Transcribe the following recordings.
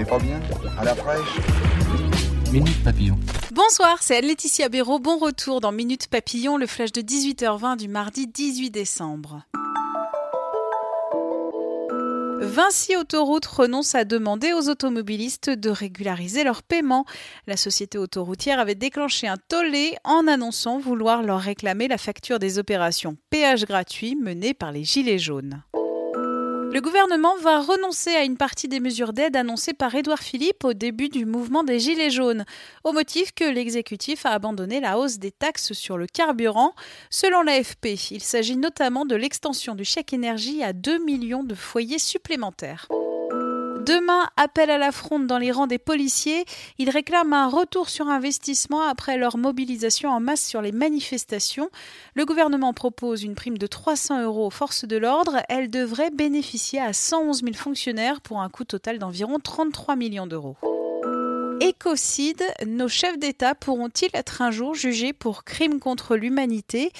n'est pas bien À la fraîche Minute Papillon. Bonsoir, c'est Anne-Laetitia Béraud. Bon retour dans Minute Papillon, le flash de 18h20 du mardi 18 décembre. Vinci Autoroute renonce à demander aux automobilistes de régulariser leur paiement. La société autoroutière avait déclenché un tollé en annonçant vouloir leur réclamer la facture des opérations péage gratuit menées par les Gilets jaunes. Le gouvernement va renoncer à une partie des mesures d'aide annoncées par Édouard Philippe au début du mouvement des Gilets jaunes, au motif que l'exécutif a abandonné la hausse des taxes sur le carburant. Selon l'AFP, il s'agit notamment de l'extension du chèque énergie à 2 millions de foyers supplémentaires. Demain, appel à la fronde dans les rangs des policiers. Ils réclament un retour sur investissement après leur mobilisation en masse sur les manifestations. Le gouvernement propose une prime de 300 euros aux forces de l'ordre. Elle devrait bénéficier à 111 000 fonctionnaires pour un coût total d'environ 33 millions d'euros. Écocide, nos chefs d'État pourront-ils être un jour jugés pour crimes contre l'humanité?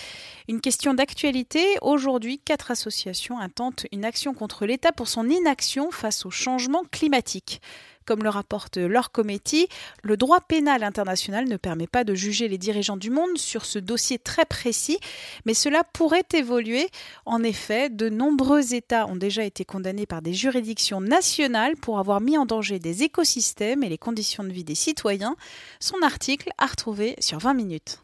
Une question d'actualité. Aujourd'hui, quatre associations intentent une action contre l'État pour son inaction face au changement climatique. Comme le rapporte leur committee, le droit pénal international ne permet pas de juger les dirigeants du monde sur ce dossier très précis, mais cela pourrait évoluer. En effet, de nombreux États ont déjà été condamnés par des juridictions nationales pour avoir mis en danger des écosystèmes et les conditions de vie des citoyens. Son article à retrouver sur 20 minutes.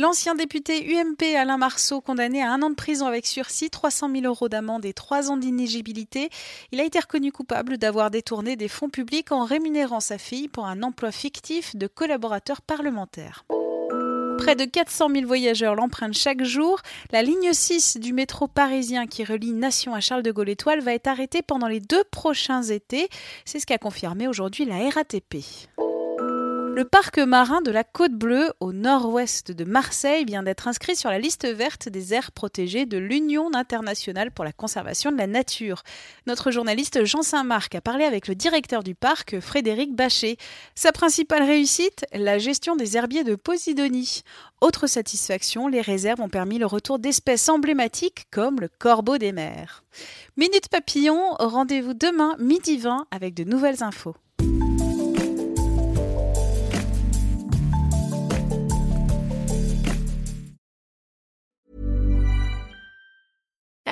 L'ancien député UMP Alain Marceau, condamné à un an de prison avec sursis, 300 000 euros d'amende et trois ans d'inéligibilité, il a été reconnu coupable d'avoir détourné des fonds publics en rémunérant sa fille pour un emploi fictif de collaborateur parlementaire. Près de 400 000 voyageurs l'empruntent chaque jour. La ligne 6 du métro parisien qui relie Nation à Charles de Gaulle Étoile va être arrêtée pendant les deux prochains étés. C'est ce qu'a confirmé aujourd'hui la RATP. Le parc marin de la Côte Bleue, au nord-ouest de Marseille, vient d'être inscrit sur la liste verte des aires protégées de l'Union internationale pour la conservation de la nature. Notre journaliste Jean Saint-Marc a parlé avec le directeur du parc, Frédéric Bachet. Sa principale réussite, la gestion des herbiers de Posidonie. Autre satisfaction, les réserves ont permis le retour d'espèces emblématiques comme le corbeau des mers. Minute Papillon, rendez-vous demain midi 20 avec de nouvelles infos.